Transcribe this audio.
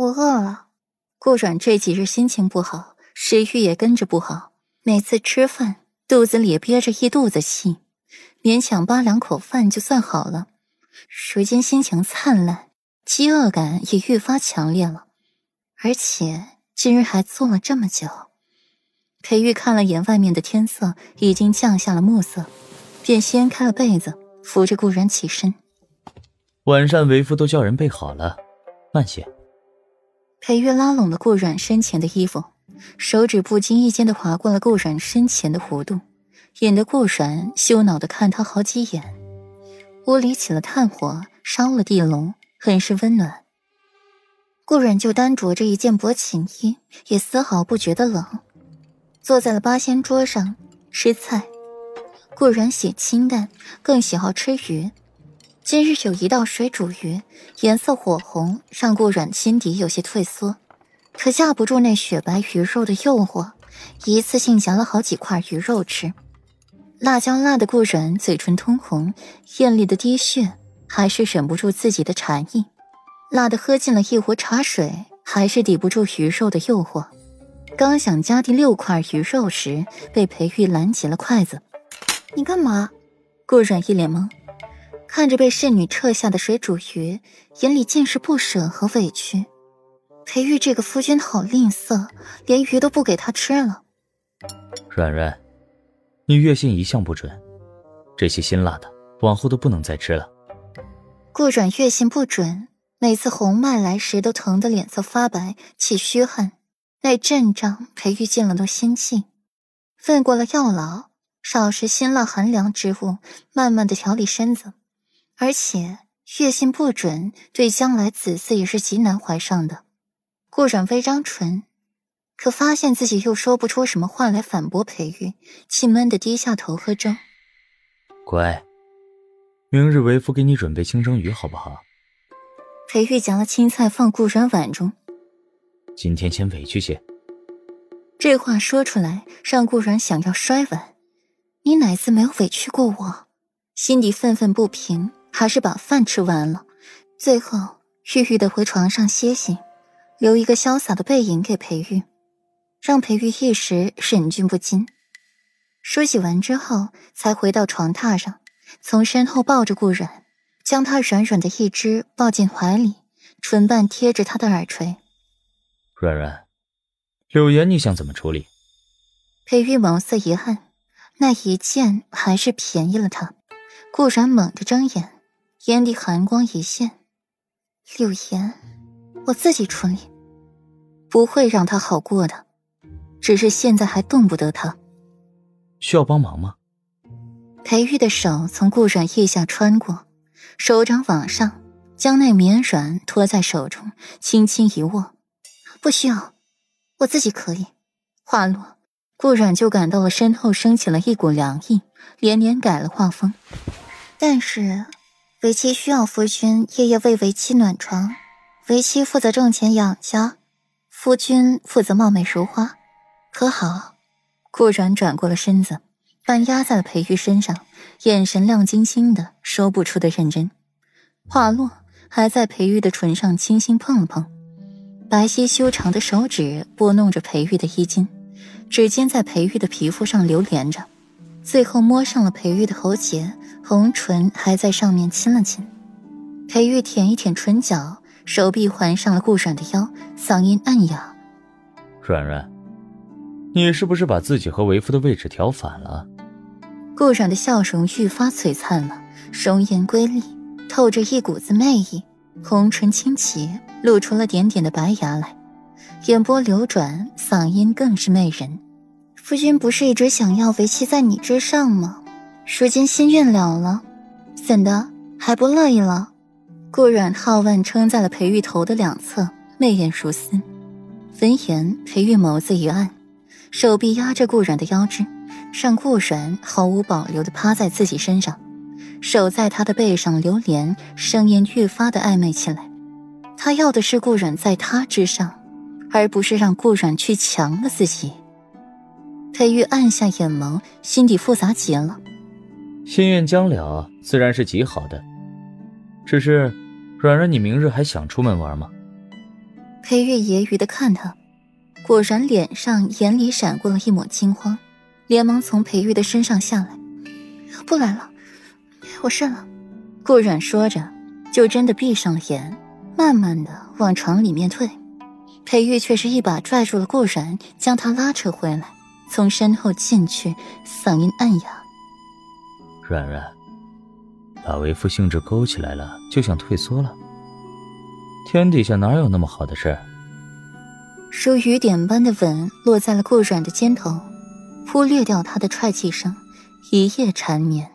我饿了。顾阮这几日心情不好，食欲也跟着不好，每次吃饭肚子里憋着一肚子气，勉强扒两口饭就算好了。如今心情灿烂，饥饿感也愈发强烈了，而且今日还坐了这么久。裴玉看了眼外面的天色，已经降下了暮色，便掀开了被子，扶着顾然起身。晚膳为夫都叫人备好了，慢些。裴月拉拢了顾阮身前的衣服，手指不经意间的划过了顾阮身前的弧度，引得顾阮羞恼的看他好几眼。屋里起了炭火，烧了地笼，很是温暖。顾阮就单着着一件薄寝衣，也丝毫不觉得冷，坐在了八仙桌上吃菜。顾阮喜清淡，更喜好吃鱼。今日有一道水煮鱼，颜色火红，让顾阮心底有些退缩，可架不住那雪白鱼肉的诱惑，一次性夹了好几块鱼肉吃。辣椒辣的顾阮嘴唇通红，艳丽的滴血，还是忍不住自己的馋意。辣的喝进了一壶茶水，还是抵不住鱼肉的诱惑。刚想夹第六块鱼肉时，被裴玉拦起了筷子。你干嘛？顾阮一脸懵。看着被侍女撤下的水煮鱼，眼里尽是不舍和委屈。裴玉这个夫君好吝啬，连鱼都不给他吃了。软软，你月信一向不准，这些辛辣的往后都不能再吃了。顾软月信不准，每次红脉来时都疼得脸色发白，气虚汗，那阵仗裴玉见了都心悸。问过了药老，少食辛辣寒凉之物，慢慢的调理身子。而且月信不准，对将来子嗣也是极难怀上的。顾阮微张唇，可发现自己又说不出什么话来反驳裴玉，气闷的低下头喝粥。乖，明日为夫给你准备清蒸鱼，好不好？裴玉夹了青菜放顾阮碗中。今天先委屈些。这话说出来，让顾阮想要摔碗。你哪次没有委屈过我？心底愤愤不平。还是把饭吃完了，最后郁郁的回床上歇息，留一个潇洒的背影给裴玉，让裴玉一时忍俊不禁。梳洗完之后，才回到床榻上，从身后抱着顾软，将他软软的一只抱进怀里，唇瓣贴着他的耳垂。软软，柳岩，你想怎么处理？裴玉眸色一暗，那一剑还是便宜了他。顾然猛地睁眼。眼底寒光一现，柳岩，我自己处理，不会让他好过的。只是现在还动不得他。需要帮忙吗？裴玉的手从顾软腋下穿过，手掌往上，将那绵软托在手中，轻轻一握。不需要，我自己可以。话落，顾软就感到了身后升起了一股凉意，连连改了画风。但是。为妻需要夫君夜夜为为妻暖床，为妻负责挣钱养家，夫君负责貌美如花，可好？顾然转过了身子，半压在了裴玉身上，眼神亮晶晶的，说不出的认真。话落，还在裴玉的唇上轻轻碰了碰，白皙修长的手指拨弄着裴玉的衣襟，指尖在裴玉的皮肤上流连着，最后摸上了裴玉的喉结。红唇还在上面亲了亲，裴玉舔一舔唇角，手臂环上了顾软的腰，嗓音暗哑：“软软，你是不是把自己和为夫的位置调反了？”顾软的笑容愈发璀璨了，容颜瑰丽，透着一股子魅意，红唇轻启，露出了点点的白牙来，眼波流转，嗓音更是媚人：“夫君不是一直想要为妻在你之上吗？”如今心愿了了，怎的还不乐意了？顾阮皓腕撑在了裴玉头的两侧，媚眼如丝。闻言，裴玉眸子一暗，手臂压着顾阮的腰肢，让顾阮毫无保留地趴在自己身上，手在他的背上流连，声音愈发的暧昧起来。他要的是顾阮在他之上，而不是让顾阮去强了自己。裴玉暗下眼眸，心底复杂极了。心愿将了，自然是极好的。只是，软软，你明日还想出门玩吗？裴玉揶揄的看他，果然脸上眼里闪过了一抹惊慌，连忙从裴玉的身上下来，不来了，我睡了。顾软说着，就真的闭上了眼，慢慢的往床里面退。裴玉却是一把拽住了顾然，将他拉扯回来，从身后进去，嗓音暗哑：“软软，把为夫兴致勾起来了，就想退缩了？天底下哪有那么好的事？”如雨点般的吻落在了顾软的肩头，忽略掉他的踹气声，一夜缠绵。